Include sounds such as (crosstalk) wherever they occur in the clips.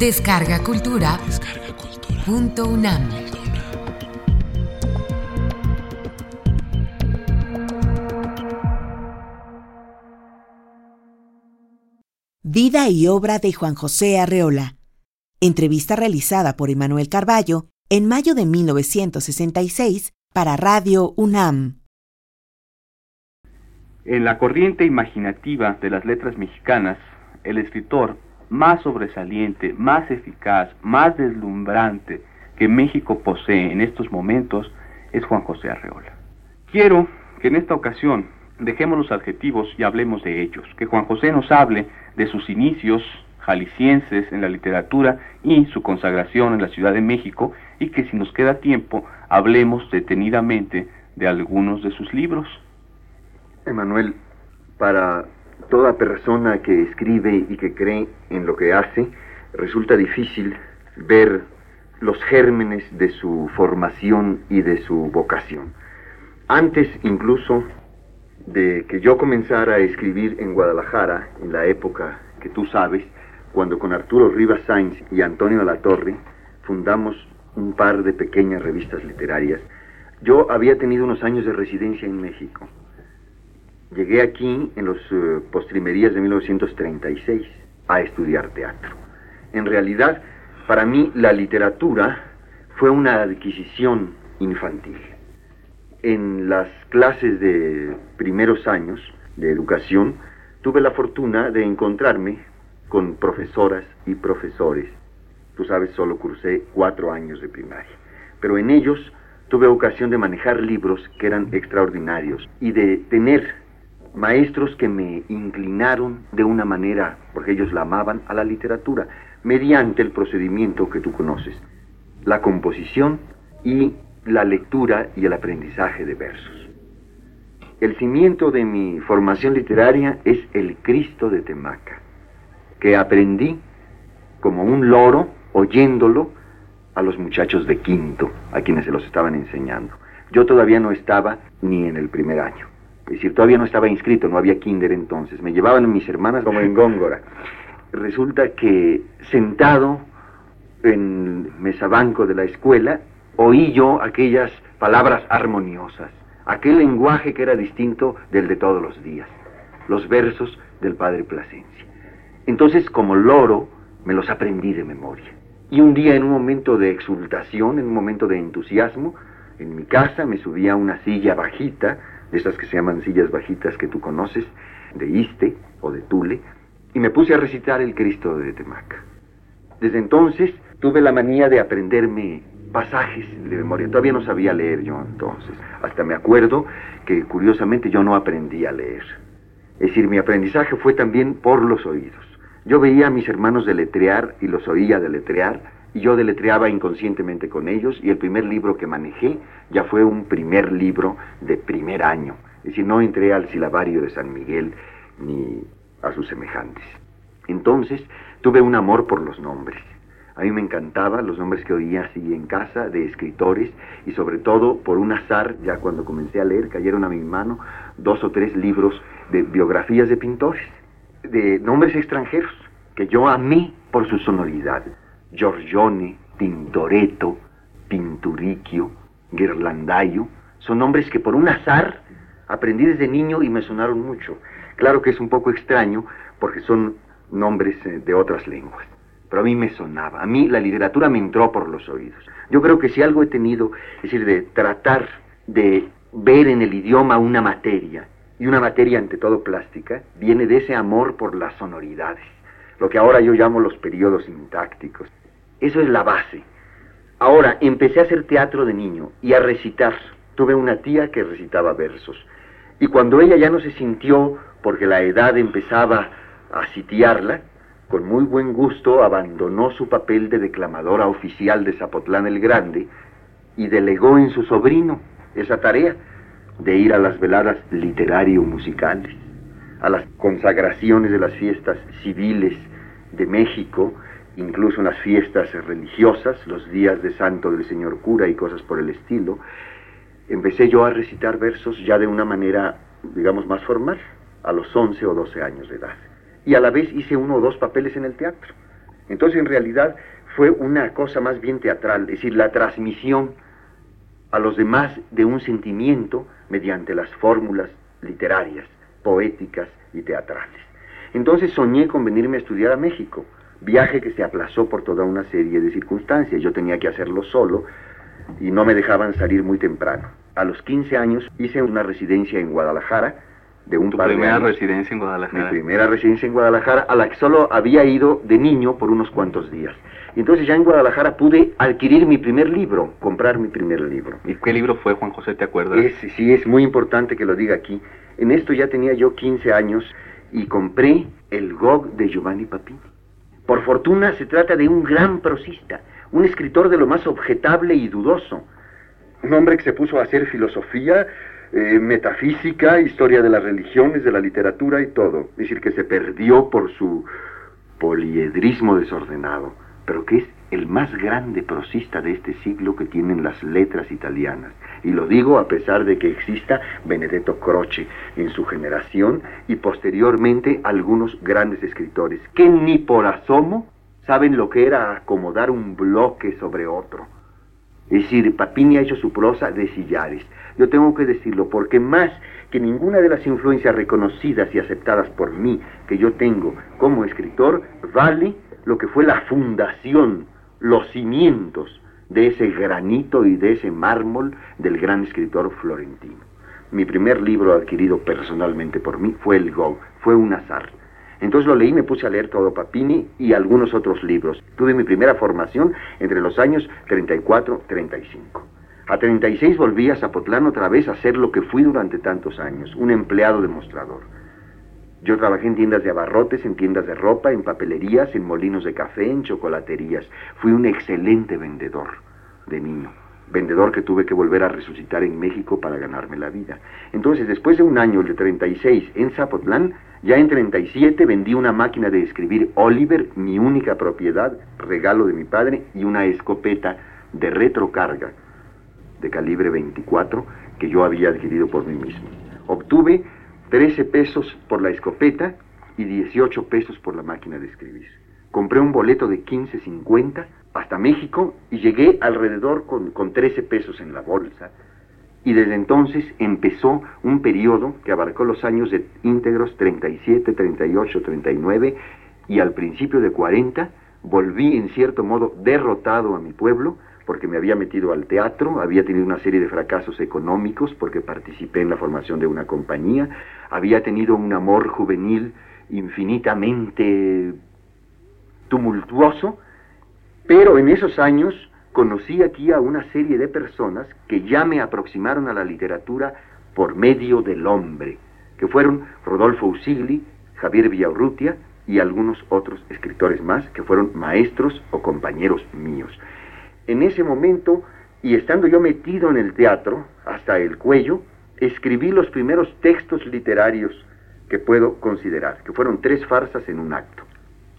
Descarga Cultura. Descarga Cultura. Punto UNAM. Vida y obra de Juan José Arreola. Entrevista realizada por Emanuel Carballo en mayo de 1966 para Radio UNAM. En la corriente imaginativa de las letras mexicanas, el escritor más sobresaliente, más eficaz, más deslumbrante que México posee en estos momentos es Juan José Arreola. Quiero que en esta ocasión dejemos los adjetivos y hablemos de ellos, que Juan José nos hable de sus inicios jaliscienses en la literatura y su consagración en la Ciudad de México y que si nos queda tiempo hablemos detenidamente de algunos de sus libros. Emanuel, para toda persona que escribe y que cree en lo que hace, resulta difícil ver los gérmenes de su formación y de su vocación. Antes incluso de que yo comenzara a escribir en Guadalajara, en la época que tú sabes, cuando con Arturo Rivas Sainz y Antonio Torre fundamos un par de pequeñas revistas literarias, yo había tenido unos años de residencia en México Llegué aquí en los eh, postrimerías de 1936 a estudiar teatro. En realidad, para mí la literatura fue una adquisición infantil. En las clases de primeros años de educación tuve la fortuna de encontrarme con profesoras y profesores. Tú sabes, solo cursé cuatro años de primaria, pero en ellos tuve ocasión de manejar libros que eran extraordinarios y de tener maestros que me inclinaron de una manera, porque ellos la amaban, a la literatura, mediante el procedimiento que tú conoces, la composición y la lectura y el aprendizaje de versos. El cimiento de mi formación literaria es el Cristo de Temaca, que aprendí como un loro oyéndolo a los muchachos de quinto, a quienes se los estaban enseñando. Yo todavía no estaba ni en el primer año. Es decir, todavía no estaba inscrito, no había kinder entonces. Me llevaban mis hermanas como en (laughs) Góngora. Resulta que sentado en mesabanco de la escuela, oí yo aquellas palabras armoniosas, aquel lenguaje que era distinto del de todos los días, los versos del padre Plasencia. Entonces, como loro, me los aprendí de memoria. Y un día, en un momento de exultación, en un momento de entusiasmo, en mi casa me subí a una silla bajita, de esas que se llaman sillas bajitas que tú conoces, de Iste o de Tule, y me puse a recitar el Cristo de Temaca. Desde entonces tuve la manía de aprenderme pasajes de memoria. Todavía no sabía leer yo entonces. Hasta me acuerdo que curiosamente yo no aprendí a leer. Es decir, mi aprendizaje fue también por los oídos. Yo veía a mis hermanos deletrear y los oía deletrear y yo deletreaba inconscientemente con ellos y el primer libro que manejé ya fue un primer libro de primer año. Es decir, no entré al silabario de San Miguel ni a sus semejantes. Entonces tuve un amor por los nombres. A mí me encantaban los nombres que oía así en casa de escritores y sobre todo por un azar, ya cuando comencé a leer, cayeron a mi mano dos o tres libros de biografías de pintores, de nombres extranjeros, que yo amé por su sonoridad. Giorgione, Tintoretto, Pinturicchio, Ghirlandaio, son nombres que por un azar aprendí desde niño y me sonaron mucho. Claro que es un poco extraño porque son nombres eh, de otras lenguas, pero a mí me sonaba. A mí la literatura me entró por los oídos. Yo creo que si algo he tenido, es decir, de tratar de ver en el idioma una materia, y una materia ante todo plástica, viene de ese amor por las sonoridades, lo que ahora yo llamo los periodos sintácticos. Eso es la base. Ahora, empecé a hacer teatro de niño y a recitar. Tuve una tía que recitaba versos. Y cuando ella ya no se sintió, porque la edad empezaba a sitiarla, con muy buen gusto abandonó su papel de declamadora oficial de Zapotlán el Grande y delegó en su sobrino esa tarea de ir a las veladas literario-musicales, a las consagraciones de las fiestas civiles de México incluso en las fiestas religiosas, los días de santo del señor cura y cosas por el estilo, empecé yo a recitar versos ya de una manera, digamos, más formal, a los 11 o 12 años de edad. Y a la vez hice uno o dos papeles en el teatro. Entonces en realidad fue una cosa más bien teatral, es decir, la transmisión a los demás de un sentimiento mediante las fórmulas literarias, poéticas y teatrales. Entonces soñé con venirme a estudiar a México, viaje que se aplazó por toda una serie de circunstancias. Yo tenía que hacerlo solo y no me dejaban salir muy temprano. A los 15 años hice una residencia en Guadalajara, de un ¿Tu par de primera años. residencia en Mi Guadalajara? primera residencia en Guadalajara, a la que solo había ido de niño por unos cuantos días. Y entonces ya en Guadalajara pude adquirir mi primer libro, comprar mi primer libro. ¿Y qué libro fue, Juan José, te acuerdas? Es, sí, es muy importante que lo diga aquí. En esto ya tenía yo 15 años y compré el Gog de Giovanni Papini. Por fortuna se trata de un gran prosista, un escritor de lo más objetable y dudoso. Un hombre que se puso a hacer filosofía, eh, metafísica, historia de las religiones, de la literatura y todo. Es decir, que se perdió por su poliedrismo desordenado, pero que es el más grande prosista de este siglo que tienen las letras italianas. Y lo digo a pesar de que exista Benedetto Croce en su generación y posteriormente algunos grandes escritores que ni por asomo saben lo que era acomodar un bloque sobre otro. Es decir, Papini ha hecho su prosa de sillares. Yo tengo que decirlo porque más que ninguna de las influencias reconocidas y aceptadas por mí que yo tengo como escritor, vale lo que fue la fundación, los cimientos de ese granito y de ese mármol del gran escritor florentino. Mi primer libro adquirido personalmente por mí fue El Go, fue un azar. Entonces lo leí, me puse a leer todo Papini y algunos otros libros. Tuve mi primera formación entre los años 34 35. A 36 volví a Zapotlán otra vez a ser lo que fui durante tantos años, un empleado de mostrador. Yo trabajé en tiendas de abarrotes, en tiendas de ropa, en papelerías, en molinos de café, en chocolaterías. Fui un excelente vendedor de niño. Vendedor que tuve que volver a resucitar en México para ganarme la vida. Entonces, después de un año, el de 36, en Zapotlán, ya en 37 vendí una máquina de escribir Oliver, mi única propiedad, regalo de mi padre, y una escopeta de retrocarga de calibre 24 que yo había adquirido por mí mismo. Obtuve 13 pesos por la escopeta y 18 pesos por la máquina de escribir. Compré un boleto de 15.50 hasta México y llegué alrededor con, con 13 pesos en la bolsa. Y desde entonces empezó un periodo que abarcó los años de íntegros 37, 38, 39 y al principio de 40 volví en cierto modo derrotado a mi pueblo porque me había metido al teatro, había tenido una serie de fracasos económicos porque participé en la formación de una compañía, había tenido un amor juvenil infinitamente tumultuoso, pero en esos años conocí aquí a una serie de personas que ya me aproximaron a la literatura por medio del hombre, que fueron Rodolfo Usigli, Javier Villaurrutia y algunos otros escritores más que fueron maestros o compañeros míos. En ese momento, y estando yo metido en el teatro hasta el cuello, escribí los primeros textos literarios que puedo considerar, que fueron tres farsas en un acto.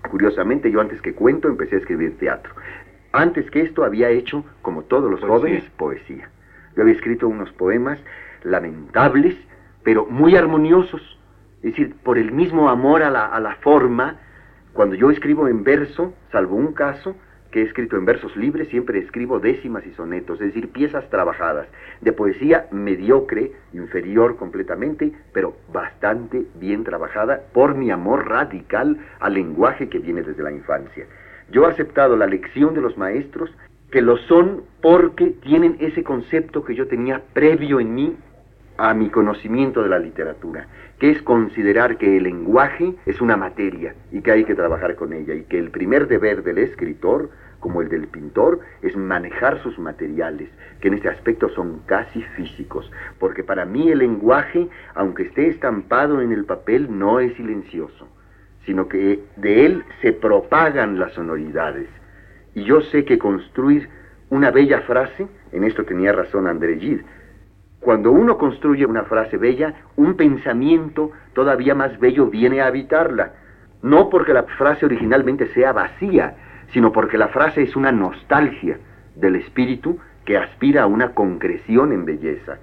Curiosamente, yo antes que cuento empecé a escribir teatro. Antes que esto había hecho, como todos los Poesía. jóvenes, poesía. Yo había escrito unos poemas lamentables, pero muy armoniosos. Es decir, por el mismo amor a la, a la forma, cuando yo escribo en verso, salvo un caso, que he escrito en versos libres, siempre escribo décimas y sonetos, es decir, piezas trabajadas, de poesía mediocre, inferior completamente, pero bastante bien trabajada por mi amor radical al lenguaje que viene desde la infancia. Yo he aceptado la lección de los maestros, que lo son porque tienen ese concepto que yo tenía previo en mí a mi conocimiento de la literatura, que es considerar que el lenguaje es una materia y que hay que trabajar con ella, y que el primer deber del escritor, como el del pintor, es manejar sus materiales, que en este aspecto son casi físicos, porque para mí el lenguaje, aunque esté estampado en el papel, no es silencioso, sino que de él se propagan las sonoridades. Y yo sé que construir una bella frase, en esto tenía razón André Gide, cuando uno construye una frase bella, un pensamiento todavía más bello viene a habitarla. No porque la frase originalmente sea vacía, sino porque la frase es una nostalgia del espíritu que aspira a una concreción en belleza.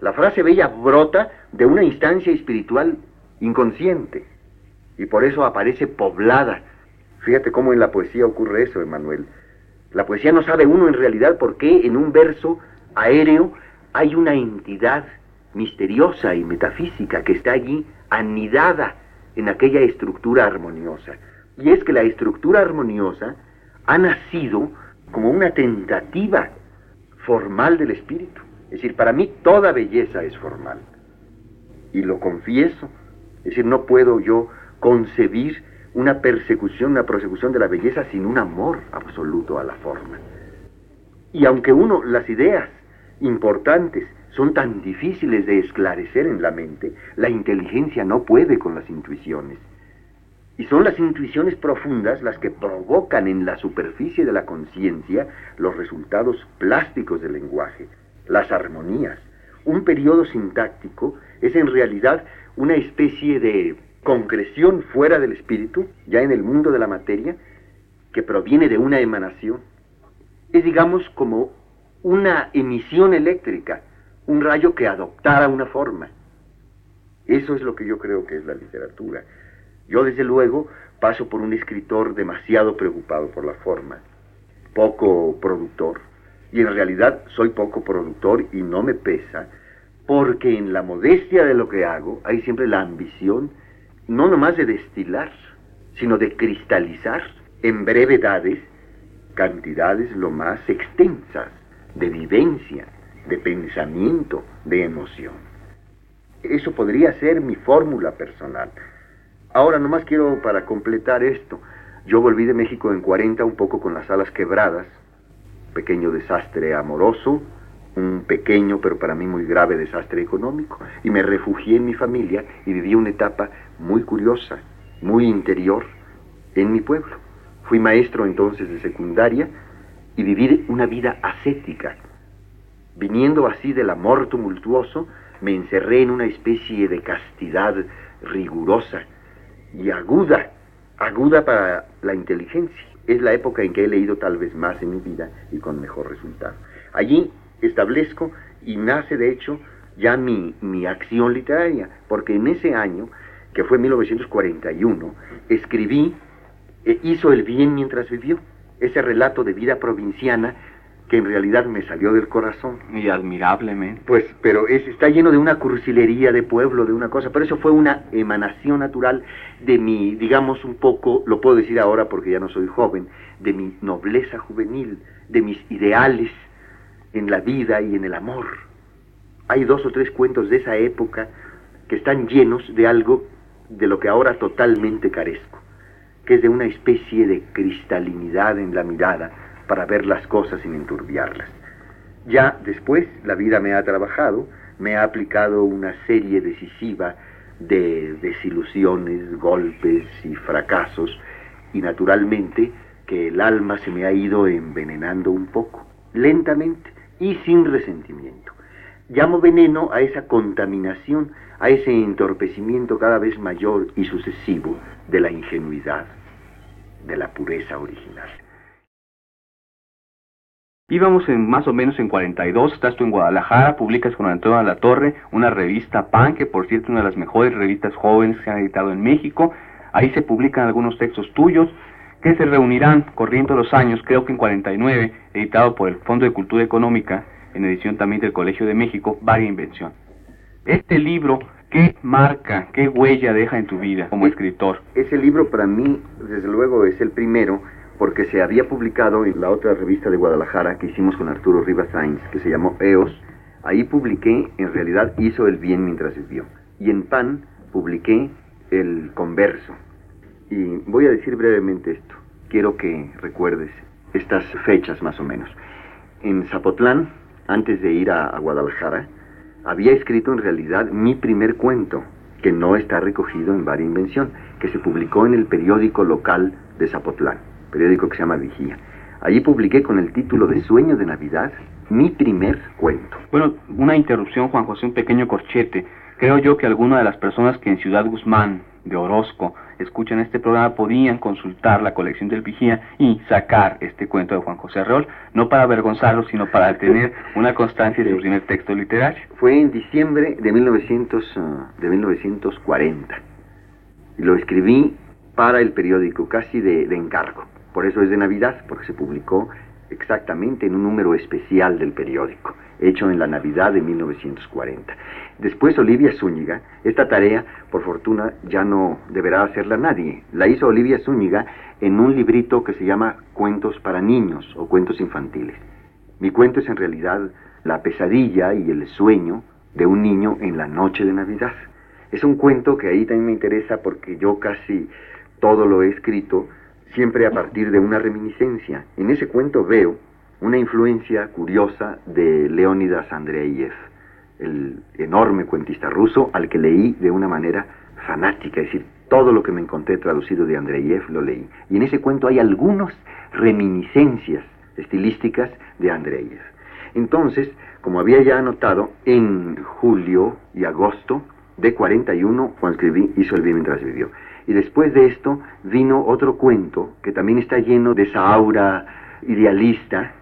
La frase bella brota de una instancia espiritual inconsciente y por eso aparece poblada Fíjate cómo en la poesía ocurre eso, Emanuel. La poesía no sabe uno en realidad por qué en un verso aéreo hay una entidad misteriosa y metafísica que está allí anidada en aquella estructura armoniosa. Y es que la estructura armoniosa ha nacido como una tentativa formal del espíritu. Es decir, para mí toda belleza es formal. Y lo confieso. Es decir, no puedo yo concebir una persecución, una prosecución de la belleza sin un amor absoluto a la forma. Y aunque uno, las ideas importantes son tan difíciles de esclarecer en la mente, la inteligencia no puede con las intuiciones. Y son las intuiciones profundas las que provocan en la superficie de la conciencia los resultados plásticos del lenguaje, las armonías. Un periodo sintáctico es en realidad una especie de concreción fuera del espíritu, ya en el mundo de la materia, que proviene de una emanación. Es, digamos, como una emisión eléctrica, un rayo que adoptara una forma. Eso es lo que yo creo que es la literatura. Yo, desde luego, paso por un escritor demasiado preocupado por la forma, poco productor. Y en realidad soy poco productor y no me pesa, porque en la modestia de lo que hago hay siempre la ambición no nomás de destilar, sino de cristalizar en brevedades cantidades lo más extensas de vivencia, de pensamiento, de emoción. Eso podría ser mi fórmula personal. Ahora nomás quiero para completar esto, yo volví de México en 40 un poco con las alas quebradas, pequeño desastre amoroso, un pequeño pero para mí muy grave desastre económico y me refugié en mi familia y viví una etapa muy curiosa, muy interior en mi pueblo. Fui maestro entonces de secundaria y viví una vida ascética. Viniendo así del amor tumultuoso, me encerré en una especie de castidad rigurosa y aguda, aguda para la inteligencia. Es la época en que he leído tal vez más en mi vida y con mejor resultado. Allí establezco y nace de hecho ya mi, mi acción literaria, porque en ese año, que fue 1941, escribí e Hizo el bien mientras vivió, ese relato de vida provinciana que en realidad me salió del corazón. Y admirablemente. Pues, pero es, está lleno de una cursilería de pueblo, de una cosa, pero eso fue una emanación natural de mi, digamos un poco, lo puedo decir ahora porque ya no soy joven, de mi nobleza juvenil, de mis ideales, en la vida y en el amor. Hay dos o tres cuentos de esa época que están llenos de algo de lo que ahora totalmente carezco, que es de una especie de cristalinidad en la mirada para ver las cosas sin enturbiarlas. Ya después la vida me ha trabajado, me ha aplicado una serie decisiva de desilusiones, golpes y fracasos, y naturalmente que el alma se me ha ido envenenando un poco, lentamente, y sin resentimiento. Llamo veneno a esa contaminación, a ese entorpecimiento cada vez mayor y sucesivo de la ingenuidad, de la pureza original. Íbamos más o menos en 42, estás tú en Guadalajara, publicas con Antonio de la Torre una revista PAN, que por cierto es una de las mejores revistas jóvenes que se han editado en México. Ahí se publican algunos textos tuyos que se reunirán corriendo los años, creo que en 49, editado por el Fondo de Cultura Económica, en edición también del Colegio de México, Varia Invención. Este libro, ¿qué marca, qué huella deja en tu vida como escritor? Ese libro para mí, desde luego, es el primero, porque se había publicado en la otra revista de Guadalajara que hicimos con Arturo Rivas Sainz, que se llamó EOS. Ahí publiqué, en realidad, Hizo el bien mientras vivió. Y en PAN publiqué El Converso, y voy a decir brevemente esto. Quiero que recuerdes estas fechas más o menos. En Zapotlán, antes de ir a, Guadalajara, había escrito en realidad mi primer cuento, que no está recogido en Varia Invención, que se publicó en el periódico local de Zapotlán, periódico que se llama Vigía. Allí publiqué con el título de Sueño de Navidad mi primer cuento. Bueno, una interrupción, Juan José, un pequeño corchete. Creo yo que alguna de las personas que en Ciudad Guzmán de Orozco escuchan este programa podían consultar la colección del Vigía y sacar este cuento de Juan José Arreol, no para avergonzarlo, sino para (laughs) tener una constancia de su primer texto literario. Fue en diciembre de, 1900, uh, de 1940. Lo escribí para el periódico, casi de, de encargo. Por eso es de Navidad, porque se publicó exactamente en un número especial del periódico, hecho en la Navidad de 1940. Después Olivia Zúñiga, esta tarea, por fortuna, ya no deberá hacerla nadie. La hizo Olivia Zúñiga en un librito que se llama Cuentos para niños o Cuentos infantiles. Mi cuento es en realidad la pesadilla y el sueño de un niño en la noche de Navidad. Es un cuento que ahí también me interesa porque yo casi todo lo he escrito siempre a partir de una reminiscencia. En ese cuento veo una influencia curiosa de Leónidas Andreyev, el enorme cuentista ruso al que leí de una manera fanática, es decir, todo lo que me encontré traducido de Andreyev lo leí. Y en ese cuento hay algunas reminiscencias estilísticas de Andreyev. Entonces, como había ya anotado, en julio y agosto de 41, Juan Escribí hizo el bien mientras vivió. Y después de esto vino otro cuento que también está lleno de esa aura idealista,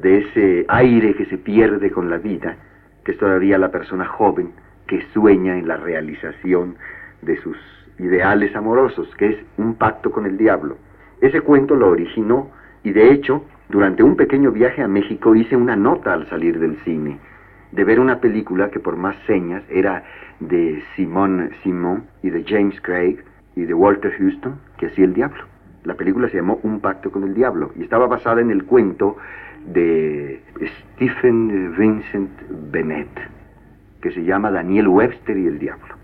de ese aire que se pierde con la vida, que es todavía la persona joven que sueña en la realización de sus ideales amorosos, que es un pacto con el diablo. Ese cuento lo originó y de hecho, durante un pequeño viaje a México hice una nota al salir del cine, de ver una película que por más señas era de Simón Simon y de James Craig, y de Walter Houston que hacía el diablo. La película se llamó Un pacto con el diablo y estaba basada en el cuento de Stephen Vincent Bennett, que se llama Daniel Webster y el diablo.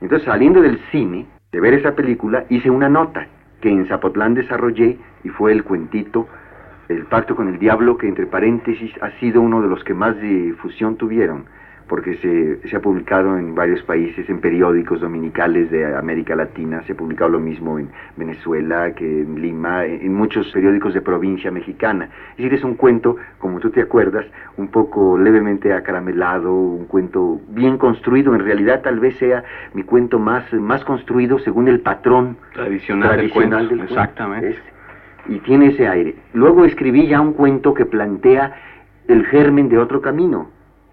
Entonces, saliendo del cine, de ver esa película, hice una nota que en Zapotlán desarrollé y fue el cuentito El pacto con el diablo, que entre paréntesis ha sido uno de los que más difusión tuvieron porque se, ha publicado en varios países, en periódicos dominicales de América Latina, se ha publicado lo mismo en Venezuela, que en Lima, en muchos periódicos de provincia mexicana. Es decir, es un cuento, como tú te acuerdas, un poco levemente acaramelado, un cuento bien construido, en realidad tal vez sea mi cuento más, más construido según el patrón tradicional, del, cuento. Exactamente. y tiene ese aire. Luego escribí ya un cuento que plantea el germen de otro camino,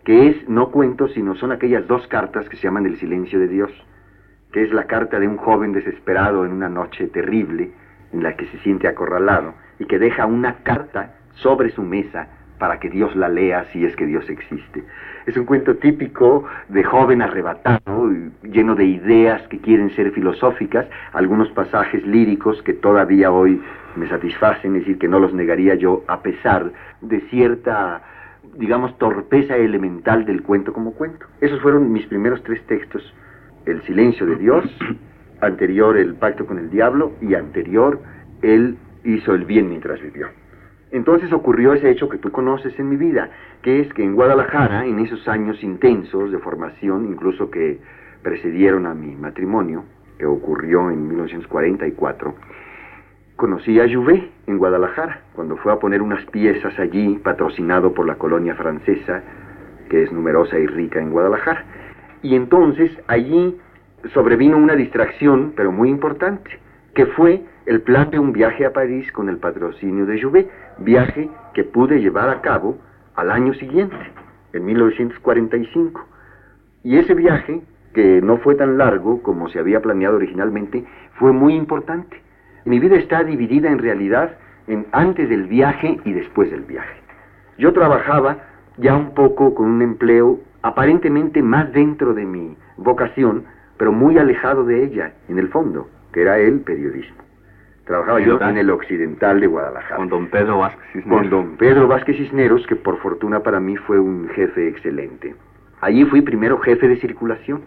que es no cuentos, sino son aquellas dos cartas que se llaman el silencio de Dios, que es la carta de un joven desesperado en una noche terrible en la que se siente acorralado y que deja una carta sobre su mesa para que Dios la lea si es que Dios existe. Es un cuento típico de joven arrebatado, lleno de ideas que quieren ser filosóficas, algunos pasajes líricos que todavía hoy me satisfacen, es decir, que no los negaría yo a pesar de cierta digamos, torpeza elemental del cuento como cuento. Esos fueron mis primeros tres textos. El silencio de Dios, (clears throat) anterior el pacto con el diablo y anterior él hizo el bien mientras vivió. Entonces ocurrió ese hecho que tú conoces en mi vida, que es que en Guadalajara, en esos años intensos de formación, incluso que precedieron a mi matrimonio, que ocurrió en 1944, Conocí a Jouvet en Guadalajara, cuando fue a poner unas piezas allí, patrocinado por la colonia francesa, que es numerosa y rica en Guadalajara. Y entonces allí sobrevino una distracción, pero muy importante, que fue el plan de un viaje a París con el patrocinio de Jouvet, viaje que pude llevar a cabo al año siguiente, en 1945. Y ese viaje, que no fue tan largo como se había planeado originalmente, fue muy importante mi vida está dividida en realidad en antes del viaje y después del viaje. Yo trabajaba ya un poco con un empleo aparentemente más dentro de mi vocación, pero muy alejado de ella, en el fondo, que era el periodismo. Trabajaba yo en el occidental de Guadalajara. Con don Pedro Vázquez Cisneros. Con don Pedro Vázquez Cisneros, que por fortuna para mí fue un jefe excelente. Allí fui primero jefe de circulación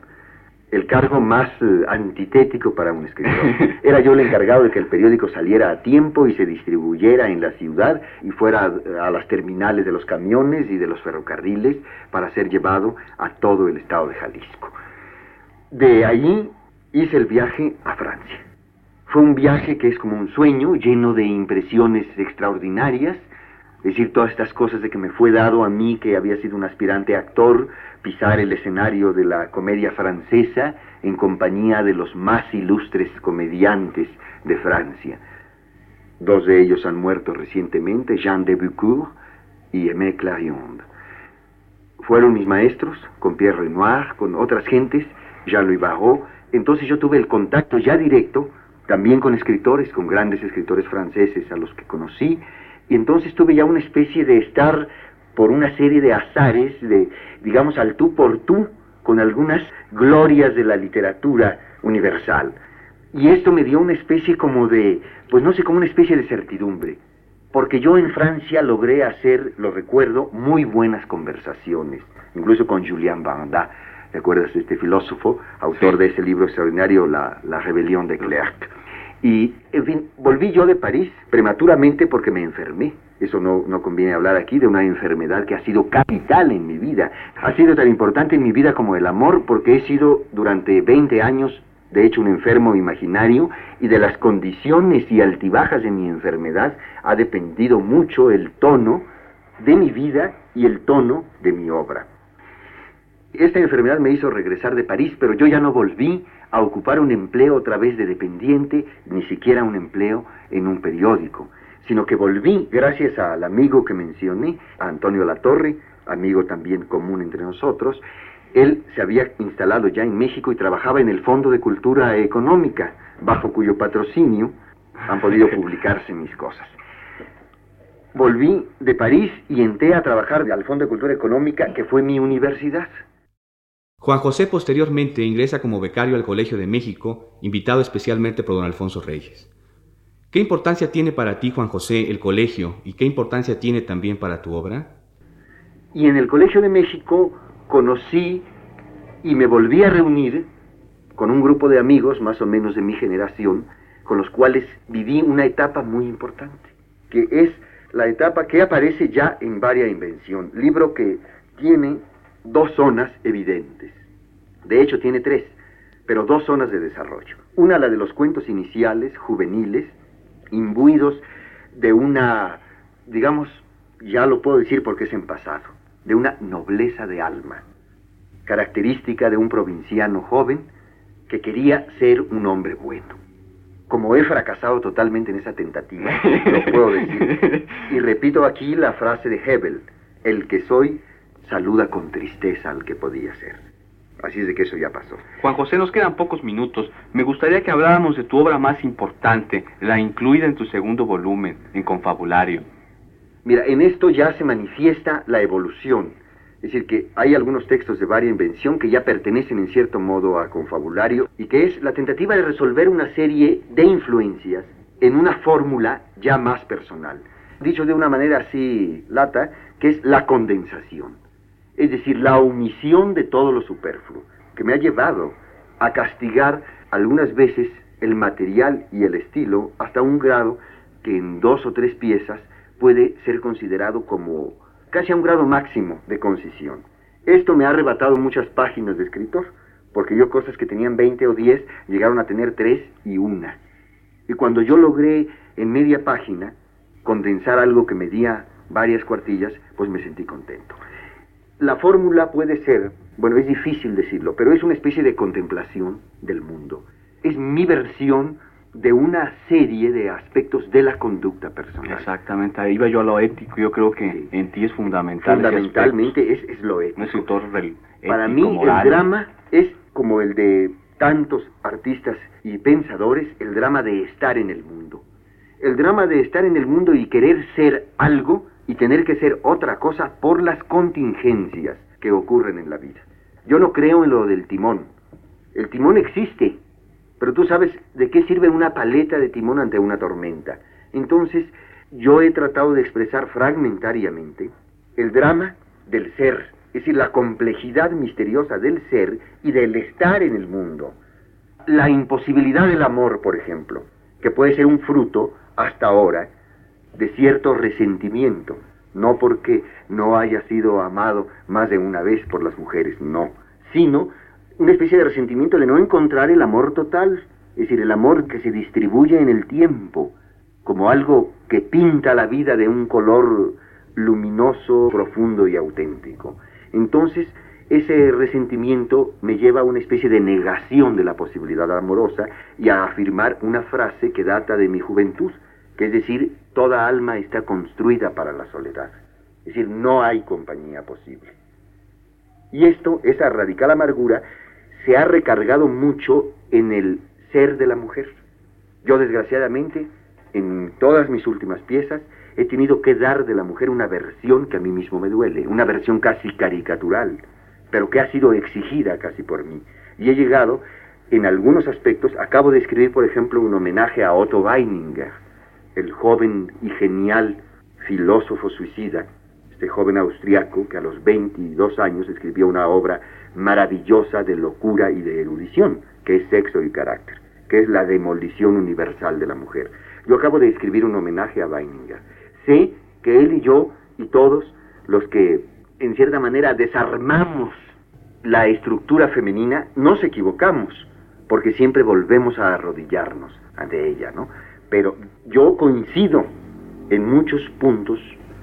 el cargo más eh, antitético para un escritor. (laughs) Era yo el encargado de que el periódico saliera a tiempo y se distribuyera en la ciudad y fuera a las terminales de los camiones y de los ferrocarriles para ser llevado a todo el estado de Jalisco. De allí hice el viaje a Francia. Fue un viaje que es como un sueño lleno de impresiones extraordinarias, decir, todas estas cosas de que me fue dado a mí, que había sido un aspirante actor, pisar el escenario de la comedia francesa en compañía de los más ilustres comediantes de Francia. Dos de ellos han muerto recientemente, Jean de Beaucourt y Aimé Clarion. Fueron mis maestros, con Pierre Renoir, con otras gentes, Jean-Louis Barrault. Entonces yo tuve el contacto ya directo también con escritores, con grandes escritores franceses a los que conocí, y entonces tuve ya una especie de estar por una serie de azares, de, digamos, al tú por tú, con algunas glorias de la literatura universal. Y esto me dio una especie como de, pues no sé, como una especie de certidumbre. Porque yo en Francia logré hacer, lo recuerdo, muy buenas conversaciones, incluso con Julien Banda, ¿te acuerdas de este filósofo, autor de ese libro extraordinario, La, la rebelión de Clerc? Y, en fin, volví yo de París prematuramente porque me enfermé. Eso no, no conviene hablar aquí de una enfermedad que ha sido capital en mi vida. Ha sido tan importante en mi vida como el amor porque he sido durante 20 años de hecho un enfermo imaginario, y de las condiciones y altibajas de mi enfermedad ha dependido mucho el tono de mi vida y el tono de mi obra. Esta enfermedad me hizo regresar de París, pero yo ya no volví a ocupar un empleo otra vez de dependiente, ni siquiera un empleo en un periódico, sino que volví, gracias al amigo que mencioné, a Antonio Latorre, amigo también común entre nosotros, él se había instalado ya en México y trabajaba en el Fondo de Cultura Económica, bajo cuyo patrocinio han podido (laughs) publicarse mis cosas. Volví de París y entré a trabajar al Fondo de Cultura Económica, que fue mi universidad. Juan José posteriormente ingresa como becario al Colegio de México, invitado especialmente por don Alfonso Reyes. ¿Qué importancia tiene para ti, Juan José, el colegio y qué importancia tiene también para tu obra? Y en el Colegio de México conocí y me volví a reunir con un grupo de amigos más o menos de mi generación, con los cuales viví una etapa muy importante, que es la etapa que aparece ya en Varia Invención, libro que tiene dos zonas evidentes. De hecho, tiene tres, pero dos zonas de desarrollo. Una, la de los cuentos iniciales, juveniles, imbuidos de una, digamos, ya lo puedo decir porque es en pasado, de una nobleza de alma, característica de un provinciano joven que quería ser un hombre bueno. Como he fracasado totalmente en esa tentativa, lo puedo decir. (laughs) Y repito aquí la frase de Hebel, el que soy saluda con tristeza al que podía ser. Así es de que eso ya pasó. Juan José, nos quedan pocos minutos. Me gustaría que habláramos de tu obra más importante, la incluida en tu segundo volumen, en Confabulario. Mira, en esto ya se manifiesta la evolución. Es decir, que hay algunos textos de varia invención que ya pertenecen en cierto modo a confabulario y que es la tentativa de resolver una serie de influencias en una fórmula ya más personal. Dicho de una manera así lata, que es la condensación. Es decir, la omisión de todo lo superfluo, que me ha llevado a castigar algunas veces el material y el estilo hasta un grado que en dos o tres piezas puede ser considerado como casi a un grado máximo de concisión. Esto me ha arrebatado muchas páginas de escritor, porque yo cosas que tenían 20 o 10 llegaron a tener 3 y una. Y cuando yo logré en media página condensar algo que medía varias cuartillas, pues me sentí contento. La fórmula puede ser, bueno, es difícil decirlo, pero es una especie de contemplación del mundo. Es mi versión de una serie de aspectos de la conducta personal. Exactamente, ahí va yo a lo ético, yo creo que en ti es fundamental. Fundamentalmente es, es, lo ético. Un Para mí el drama es como el de tantos artistas y pensadores, el drama de estar en el mundo. El drama de estar en el mundo y querer ser algo y tener que ser otra cosa por las contingencias que ocurren en la vida. Yo no creo en lo del timón. El timón existe, pero tú sabes de qué sirve una paleta de timón ante una tormenta. Entonces, yo he tratado de expresar fragmentariamente el drama del ser, es decir, la complejidad misteriosa del ser y del estar en el mundo. La imposibilidad del amor, por ejemplo, que puede ser un fruto, hasta ahora, de cierto resentimiento, no porque no haya sido amado más de una vez por las mujeres, no, sino una especie de resentimiento de no encontrar el amor total, es decir, el amor que se distribuye en el tiempo, como algo que pinta la vida de un color luminoso, profundo y auténtico. Entonces, ese resentimiento me lleva a una especie de negación de la posibilidad amorosa y a afirmar una frase que data de mi juventud, que es decir, toda alma está construida para la soledad. Es decir, no hay compañía posible. Y esto, esa radical amargura, se ha recargado mucho en el ser de la mujer. Yo desgraciadamente, en todas mis últimas piezas, he tenido que dar de la mujer una versión que a mí mismo me duele, una versión casi caricatural, pero que ha sido exigida casi por mí. Y he llegado, en algunos aspectos, acabo de escribir, por ejemplo, un homenaje a Otto Weininger, el joven y genial filósofo suicida, este joven austriaco que a los 22 años escribió una obra maravillosa de locura y de erudición, que es Sexo y Carácter, que es la demolición universal de la mujer. Yo acabo de escribir un homenaje a Weininger. Sé que él y yo y todos los que en cierta manera desarmamos la estructura femenina, nos equivocamos, porque siempre volvemos a arrodillarnos ante ella, ¿no? Pero yo coincido en muchos puntos,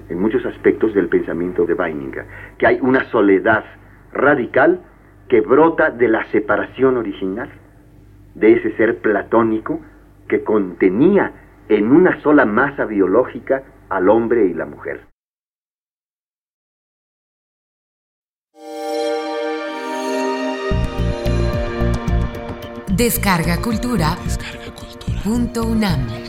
en muchos aspectos del pensamiento de Weininger, que hay una soledad radical que brota de la separación original, de ese ser platónico que contenía en una sola masa biológica al hombre y la mujer. Descarga Cultura. Descarga cultura. Punto UNAM.